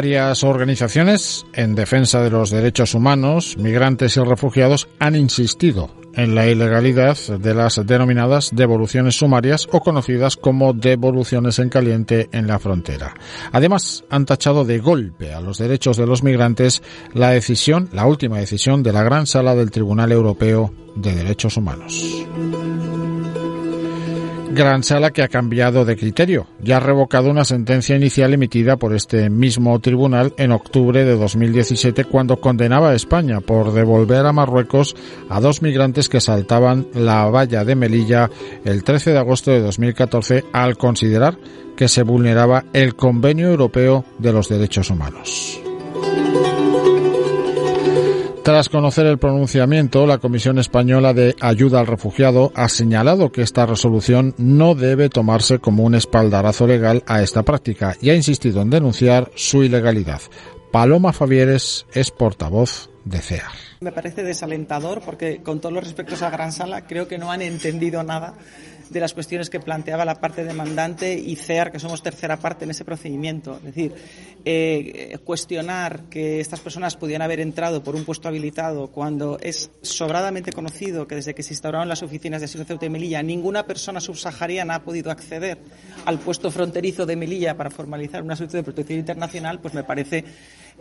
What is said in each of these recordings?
Varias organizaciones en defensa de los derechos humanos, migrantes y refugiados han insistido en la ilegalidad de las denominadas devoluciones sumarias o conocidas como devoluciones en caliente en la frontera. Además, han tachado de golpe a los derechos de los migrantes la decisión, la última decisión de la Gran Sala del Tribunal Europeo de Derechos Humanos. Gran Sala que ha cambiado de criterio y ha revocado una sentencia inicial emitida por este mismo tribunal en octubre de 2017 cuando condenaba a España por devolver a Marruecos a dos migrantes que saltaban la valla de Melilla el 13 de agosto de 2014 al considerar que se vulneraba el Convenio Europeo de los Derechos Humanos. Tras conocer el pronunciamiento, la Comisión Española de Ayuda al Refugiado ha señalado que esta resolución no debe tomarse como un espaldarazo legal a esta práctica y ha insistido en denunciar su ilegalidad. Paloma Favieres es portavoz de CEAR. Me parece desalentador porque, con todos los respectos a Gran Sala, creo que no han entendido nada de las cuestiones que planteaba la parte demandante y CEAR, que somos tercera parte en ese procedimiento. Es decir, eh, cuestionar que estas personas pudieran haber entrado por un puesto habilitado cuando es sobradamente conocido que desde que se instauraron las oficinas de asilo Ceuta y Melilla, ninguna persona subsahariana ha podido acceder al puesto fronterizo de Melilla para formalizar una solicitud de protección internacional, pues me parece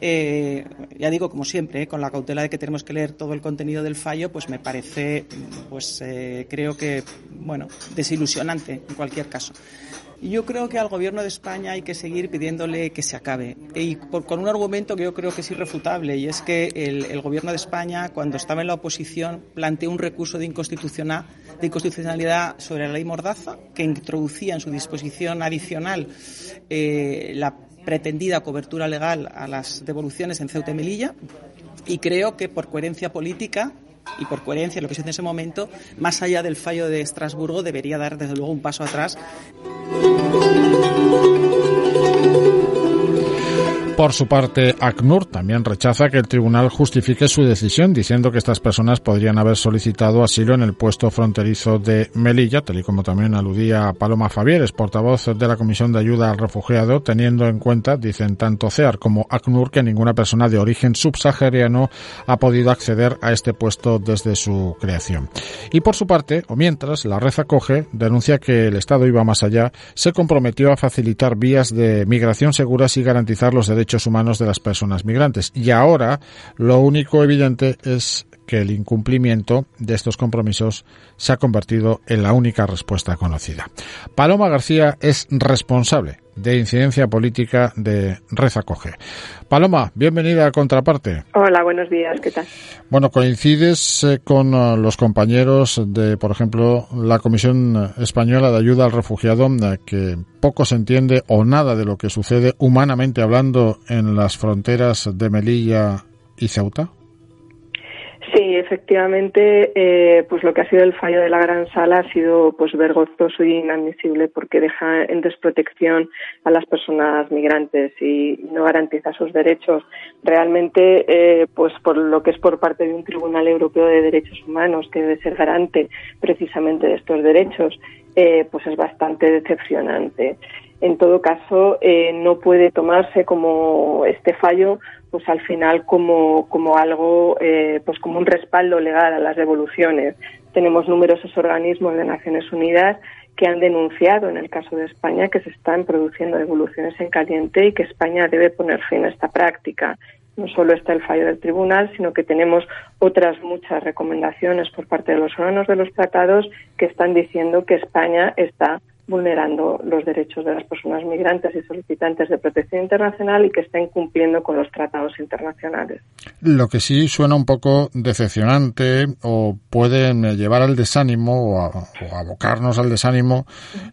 eh, ya digo, como siempre, eh, con la cautela de que tenemos que leer todo el contenido del fallo, pues me parece, pues eh, creo que, bueno, desilusionante en cualquier caso. Yo creo que al Gobierno de España hay que seguir pidiéndole que se acabe. Y con un argumento que yo creo que es irrefutable, y es que el, Gobierno de España, cuando estaba en la oposición, planteó un recurso de, inconstitucional, de inconstitucionalidad sobre la ley Mordaza, que introducía en su disposición adicional la pretendida cobertura legal a las devoluciones en Ceuta y Melilla y creo que por coherencia política y por coherencia lo que se hizo en ese momento, más allá del fallo de Estrasburgo, debería dar desde luego un paso atrás. Por su parte, ACNUR también rechaza que el tribunal justifique su decisión, diciendo que estas personas podrían haber solicitado asilo en el puesto fronterizo de Melilla, tal y como también aludía Paloma Favieres, portavoz de la Comisión de Ayuda al Refugiado, teniendo en cuenta, dicen tanto CEAR como ACNUR, que ninguna persona de origen subsahariano ha podido acceder a este puesto desde su creación. Y por su parte, o mientras, la red acoge denuncia que el Estado iba más allá, se comprometió a facilitar vías de migración seguras y garantizar los derechos humanos de las personas migrantes. Y ahora lo único evidente es que el incumplimiento de estos compromisos se ha convertido en la única respuesta conocida. Paloma García es responsable de incidencia política de Red Acoge. Paloma, bienvenida a Contraparte. Hola, buenos días, ¿qué tal? Bueno, coincides eh, con eh, los compañeros de, por ejemplo, la Comisión Española de Ayuda al Refugiado, eh, que poco se entiende o nada de lo que sucede humanamente hablando en las fronteras de Melilla y Ceuta. Sí, efectivamente, eh, pues lo que ha sido el fallo de la gran sala ha sido pues vergonzoso y inadmisible porque deja en desprotección a las personas migrantes y no garantiza sus derechos. Realmente, eh, pues por lo que es por parte de un Tribunal Europeo de Derechos Humanos que debe ser garante precisamente de estos derechos, eh, pues es bastante decepcionante. En todo caso, no puede tomarse como este fallo pues al final como, como algo, eh, pues como un respaldo legal a las devoluciones. Tenemos numerosos organismos de Naciones Unidas que han denunciado en el caso de España que se están produciendo devoluciones en caliente y que España debe poner fin a esta práctica. no solo está el fallo del tribunal, sino que tenemos otras muchas recomendaciones por parte de los órganos de los tratados que están diciendo que España está vulnerando los derechos de las personas migrantes y solicitantes de protección internacional y que está incumpliendo con los tratados internacionales. Lo que sí suena un poco decepcionante o puede llevar al desánimo o, abocarnos al desánimo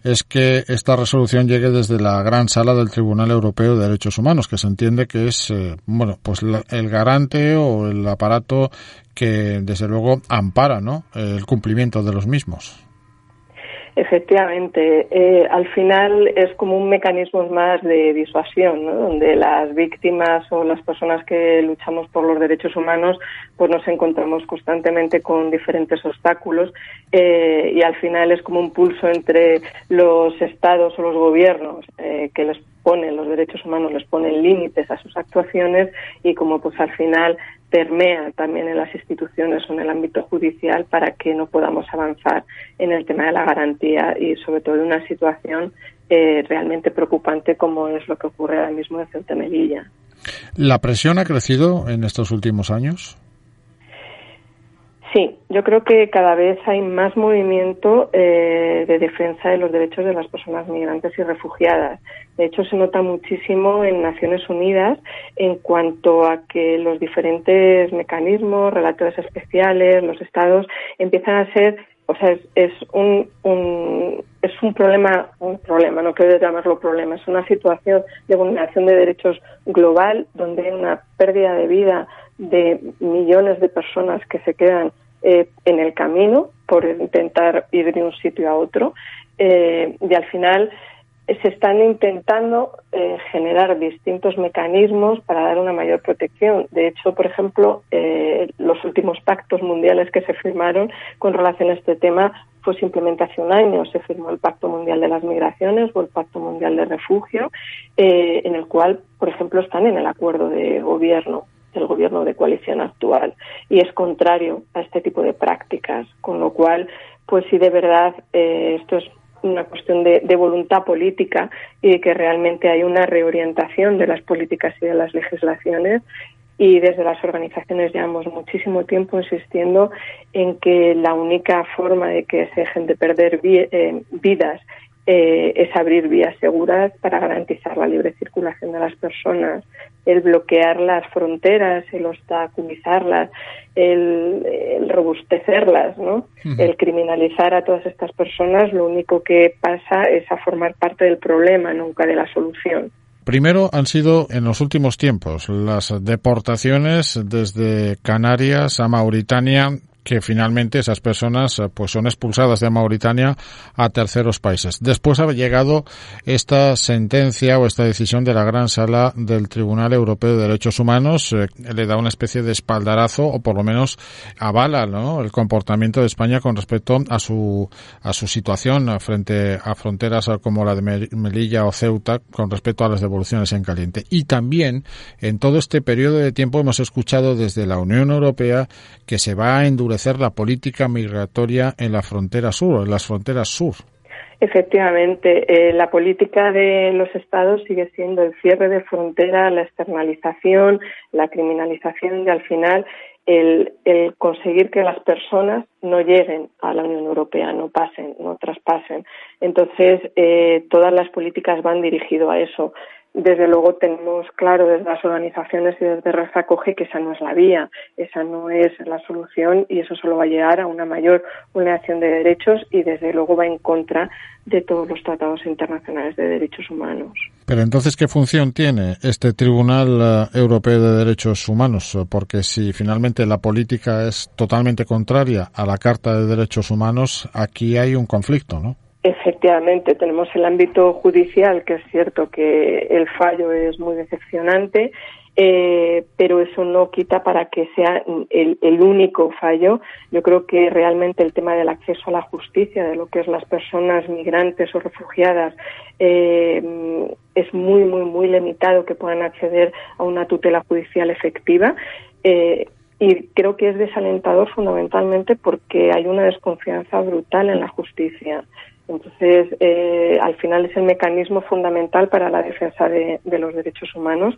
es que esta resolución llegue desde la gran sala del Tribunal Europeo de Derechos Humanos, que se entiende que es eh, bueno pues el garante o el aparato que desde luego ampara ¿no? el cumplimiento de los mismos. Efectivamente, eh, al final es como un mecanismo más de disuasión, ¿no? donde las víctimas o las personas que luchamos por los derechos humanos, pues nos encontramos constantemente con diferentes obstáculos eh, y al final es como un pulso entre los estados o los gobiernos eh, que les ponen los derechos humanos, les ponen límites a sus actuaciones y como pues al final permea también en las instituciones o en el ámbito judicial para que no podamos avanzar en el tema de la garantía y sobre todo en una situación eh, realmente preocupante como es lo que ocurre ahora mismo en Ceuta Melilla. ¿La presión ha crecido en estos últimos años? Sí, yo creo que cada vez hay más movimiento eh, de defensa de los derechos de las personas migrantes y refugiadas. De hecho, se nota muchísimo en Naciones Unidas en cuanto a que los diferentes mecanismos, relatores especiales, los estados empiezan a ser, o sea, es, un, es un problema, un problema, no quiero llamarlo problema, es una situación de vulneración de derechos global donde hay una pérdida de vida de millones de personas que se quedan eh, en el camino por intentar ir de un sitio a otro eh, y al final se están intentando eh, generar distintos mecanismos para dar una mayor protección. De hecho, por ejemplo, los últimos pactos mundiales que se firmaron con relación a este tema fue simplemente hace un año. Se firmó el Pacto Mundial de las Migraciones o el Pacto Mundial de Refugio, en el cual, por ejemplo, están en el acuerdo de gobierno del gobierno de coalición actual y es contrario a este tipo de prácticas, con lo cual, pues si de verdad eh, esto es una cuestión de, voluntad política y que realmente hay una reorientación de las políticas y de las legislaciones y desde las organizaciones llevamos muchísimo tiempo insistiendo en que la única forma de que se dejen de perder eh, vidas eh, es abrir vías seguras para garantizar la libre circulación de las personas, el bloquear las fronteras, el obstaculizarlas, el, robustecerlas, ¿no? El criminalizar a todas estas personas, lo único que pasa es a formar parte del problema, nunca de la solución. Primero han sido en los últimos tiempos las deportaciones desde Canarias a Mauritania que finalmente esas personas eh, pues son expulsadas de Mauritania a terceros países. Después ha llegado esta sentencia o esta decisión de la Gran Sala del Tribunal Europeo de Derechos Humanos, eh, le da una especie de espaldarazo o por lo menos avala ¿no? el comportamiento de España con respecto a su a su situación frente a fronteras como la de Melilla o Ceuta con respecto a las devoluciones en caliente. Y también en todo este periodo de tiempo hemos escuchado desde la Unión Europea que se va a endurecer la política migratoria en la frontera sur, en las fronteras sur. Efectivamente, eh, la política de los estados sigue siendo el cierre de frontera, la externalización, la criminalización y al final el, conseguir que las personas no lleguen a la Unión Europea, no pasen, no traspasen. Entonces, eh, todas las políticas van dirigidas a eso desde luego tenemos claro desde las organizaciones y desde Rafa Coge que esa no es la vía, esa no es la solución y eso solo va a llegar a una mayor vulneración de derechos y desde luego va en contra de todos los tratados internacionales de derechos humanos. Pero entonces, ¿qué función tiene este Tribunal eh, Europeo de Derechos Humanos? Porque si finalmente la política es totalmente contraria a la Carta de Derechos Humanos, aquí hay un conflicto, ¿no? Efectivamente, tenemos el ámbito judicial, que es cierto que el fallo es muy decepcionante, eh, pero eso no quita para que sea el, único fallo. Yo creo que realmente el tema del acceso a la justicia, de lo que es las personas migrantes o refugiadas, eh, es muy, muy, muy limitado que puedan acceder a una tutela judicial efectiva. Eh, y creo que es desalentador fundamentalmente porque hay una desconfianza brutal en la justicia. Entonces, eh, al final es el mecanismo fundamental para la defensa de, los derechos humanos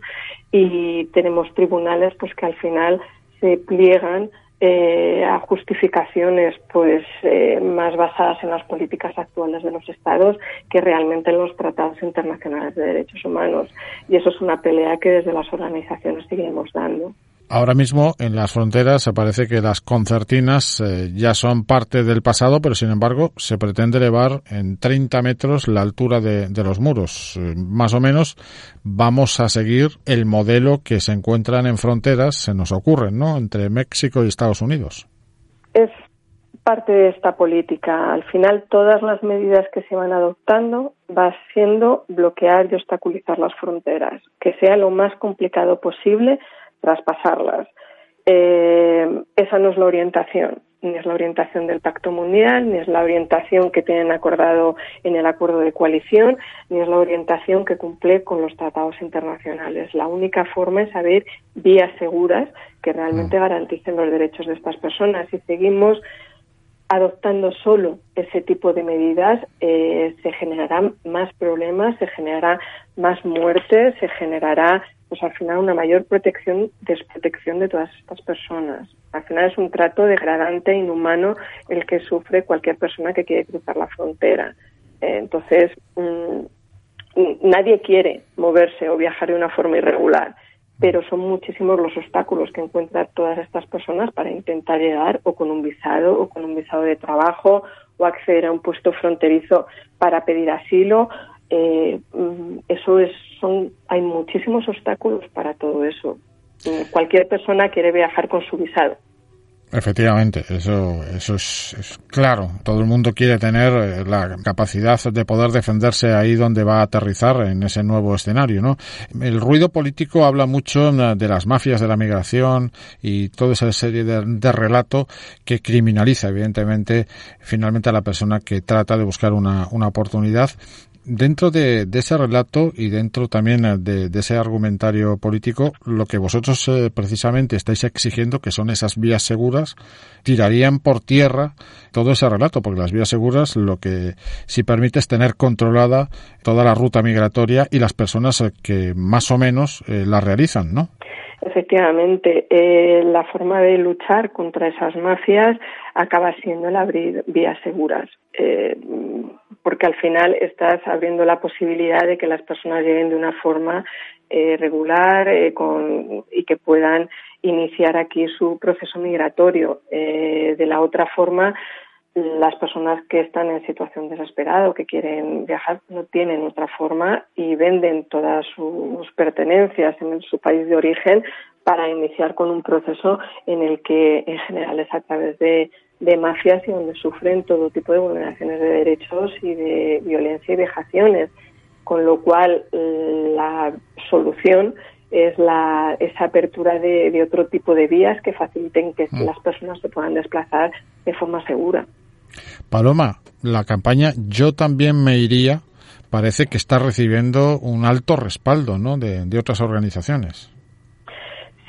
y tenemos tribunales pues que al final se pliegan eh, a justificaciones pues eh, más basadas en las políticas actuales de los estados que realmente en los tratados internacionales de derechos humanos y eso es una pelea que desde las organizaciones seguimos dando. Ahora mismo en las fronteras parece que las concertinas eh, ya son parte del pasado, pero sin embargo se pretende elevar en 30 metros la altura de, los muros. Eh, más o menos vamos a seguir el modelo que se encuentran en fronteras, se nos ocurre, ¿no? Entre México y Estados Unidos. Es parte de esta política. Al final, todas las medidas que se van adoptando va siendo bloquear y obstaculizar las fronteras, que sea lo más complicado posible traspasarlas. Eh, esa no es la orientación, ni es la orientación del Pacto Mundial, ni es la orientación que tienen acordado en el acuerdo de coalición, ni es la orientación que cumple con los tratados internacionales. La única forma es haber vías seguras que realmente mm. garanticen los derechos de estas personas. Si seguimos adoptando solo ese tipo de medidas, eh, se generarán más problemas, se generará más muertes, se generará pues al final una mayor protección, desprotección de todas estas personas. Al final es un trato degradante, inhumano, el que sufre cualquier persona que quiere cruzar la frontera. Eh, entonces, mm, nadie quiere moverse o viajar de una forma irregular, pero son muchísimos los obstáculos que encuentran todas estas personas para intentar llegar o con un visado o con un visado de trabajo o acceder a un puesto fronterizo para pedir asilo eh, mm, eso es, son, hay muchísimos obstáculos para todo eso. Mm, cualquier persona quiere viajar con su visado. Efectivamente, eso, eso es, claro. Todo el mundo quiere tener eh, la capacidad de poder defenderse ahí donde va a aterrizar en ese nuevo escenario, ¿no? El ruido político habla mucho mm, de las mafias de la migración y toda esa serie de, de relato que criminaliza, evidentemente, finalmente a la persona que trata de buscar una, una oportunidad dentro de, ese relato y dentro también eh, de, ese argumentario político, lo que vosotros eh, precisamente estáis exigiendo, que son esas vías seguras, tirarían por tierra todo ese relato, porque las vías seguras lo que sí permite es tener controlada toda la ruta migratoria y las personas eh, que más o menos la realizan, ¿no? Efectivamente, la forma de luchar contra esas mafias acaba siendo el abrir vías seguras porque al final estás abriendo la posibilidad de que las personas lleguen de una forma eh, regular eh, y que puedan iniciar aquí su proceso migratorio. Eh, de la otra forma, las personas que están en situación desesperada o que quieren viajar no tienen otra forma y venden todas sus pertenencias en su país de origen para iniciar con un proceso en el que en general es a través de de mafias y donde sufren todo tipo de vulneraciones de derechos y de violencia y vejaciones, con lo cual la solución es la, esa apertura de, otro tipo de vías que faciliten que mm. las personas se puedan desplazar de forma segura. Paloma, la campaña Yo también me iría parece que está recibiendo un alto respaldo ¿no? de otras organizaciones.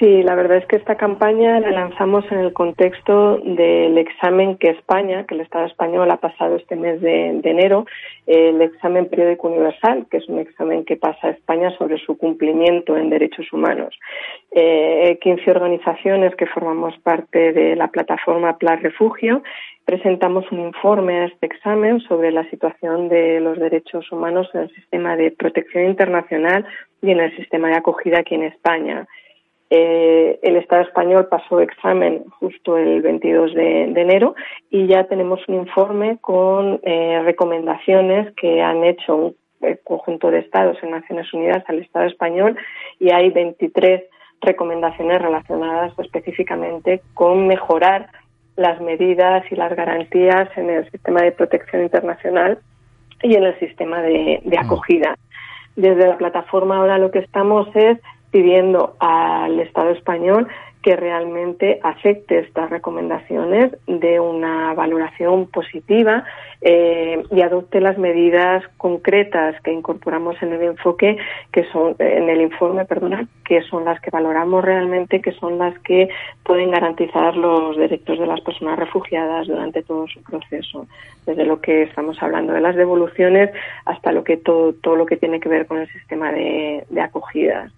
Sí, la verdad es que esta campaña la lanzamos en el contexto del examen que España, que el Estado español ha pasado este mes de, enero, el examen periódico universal, que es un examen que pasa España sobre su cumplimiento en derechos humanos. Eh, 15 organizaciones que formamos parte de la plataforma Plan Refugio presentamos un informe a este examen sobre la situación de los derechos humanos en el sistema de protección internacional y en el sistema de acogida aquí en España. Eh, el Estado español pasó examen justo el 22 de, enero y ya tenemos un informe con eh, recomendaciones que han hecho un eh, conjunto de estados en Naciones Unidas al Estado español y hay 23 recomendaciones relacionadas específicamente con mejorar las medidas y las garantías en el sistema de protección internacional y en el sistema de acogida. Desde la plataforma ahora lo que estamos es pidiendo al Estado español que realmente acepte estas recomendaciones de una valoración positiva eh, y adopte las medidas concretas que incorporamos en el enfoque, que son en el informe, perdona, que son las que valoramos realmente, que son las que pueden garantizar los derechos de las personas refugiadas durante todo su proceso, desde lo que estamos hablando de las devoluciones hasta lo que todo todo lo que tiene que ver con el sistema de, de acogidas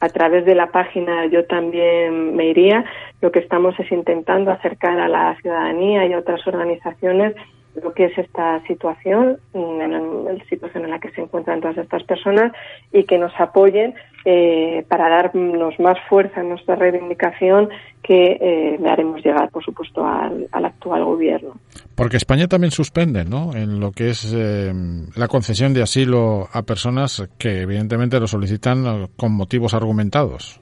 a través de la página Yo también me iría, lo que estamos es intentando acercar a la ciudadanía y a otras organizaciones lo que es esta situación, en la situación en la que se encuentran todas estas personas y que nos apoyen eh, para darnos más fuerza en nuestra reivindicación que eh, le haremos llegar, por supuesto, al, actual gobierno. Porque España también suspende, ¿no? En lo que es eh, la concesión de asilo a personas que, evidentemente, lo solicitan con motivos argumentados.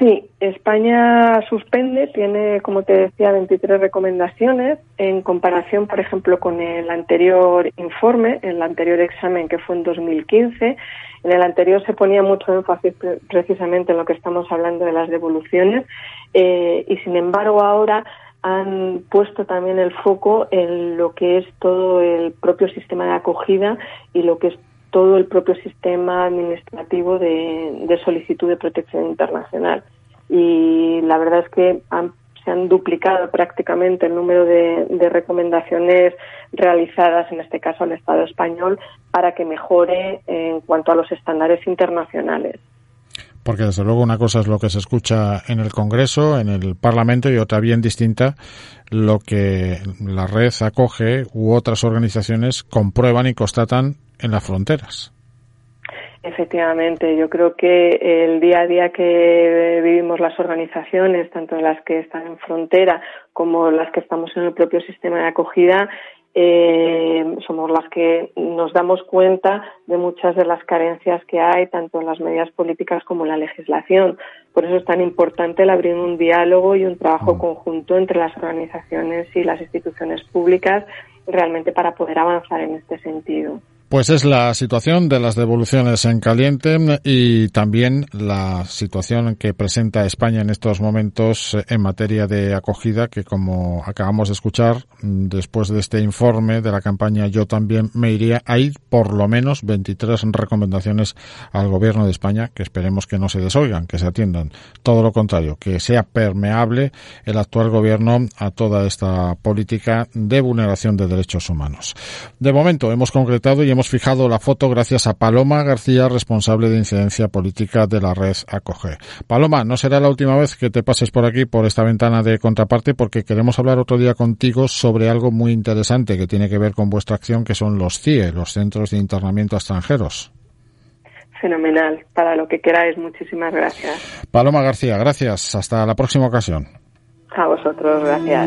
Sí, España suspende, tiene, como te decía, 23 recomendaciones en comparación, por ejemplo, con el anterior informe, el anterior examen que fue en 2015. En el anterior se ponía mucho énfasis precisamente en lo que estamos hablando de las devoluciones eh, y, sin embargo, ahora han puesto también el foco en lo que es todo el propio sistema de acogida y lo que es todo el propio sistema administrativo de, solicitud de protección internacional. Y la verdad es que se han duplicado prácticamente el número de, recomendaciones realizadas, en este caso al Estado español, para que mejore en cuanto a los estándares internacionales porque desde luego una cosa es lo que se escucha en el Congreso, en el Parlamento y otra bien distinta lo que la red acoge u otras organizaciones comprueban y constatan en las fronteras. Efectivamente, yo creo que el día a día que vivimos las organizaciones, tanto las que están en frontera como las que estamos en el propio sistema de acogida, eh, somos las que nos damos cuenta de muchas de las carencias que hay, tanto en las medidas políticas como en la legislación. Por eso es tan importante el abrir un diálogo y un trabajo mm. conjunto entre las organizaciones y las instituciones públicas realmente para poder avanzar en este sentido. Pues es la situación de las devoluciones en caliente y también la situación que presenta España en estos momentos en materia de acogida, que como acabamos de escuchar, después de este informe de la campaña Yo también me iría, hay por lo menos 23 recomendaciones al gobierno de España que esperemos que no se desoigan, que se atiendan. Todo lo contrario, que sea permeable el actual gobierno a toda esta política de vulneración de derechos humanos. De momento hemos concretado y hemos hemos fijado la foto gracias a Paloma García, responsable de incidencia política de la red Acoge. Paloma, no será la última vez que te pases por aquí, por esta ventana de contraparte, porque queremos hablar otro día contigo sobre algo muy interesante que tiene que ver con vuestra acción, que son los CIE, los Centros de Internamiento a Extranjeros. Fenomenal. Para lo que queráis, muchísimas gracias. Paloma García, gracias. Hasta la próxima ocasión. A vosotros, gracias.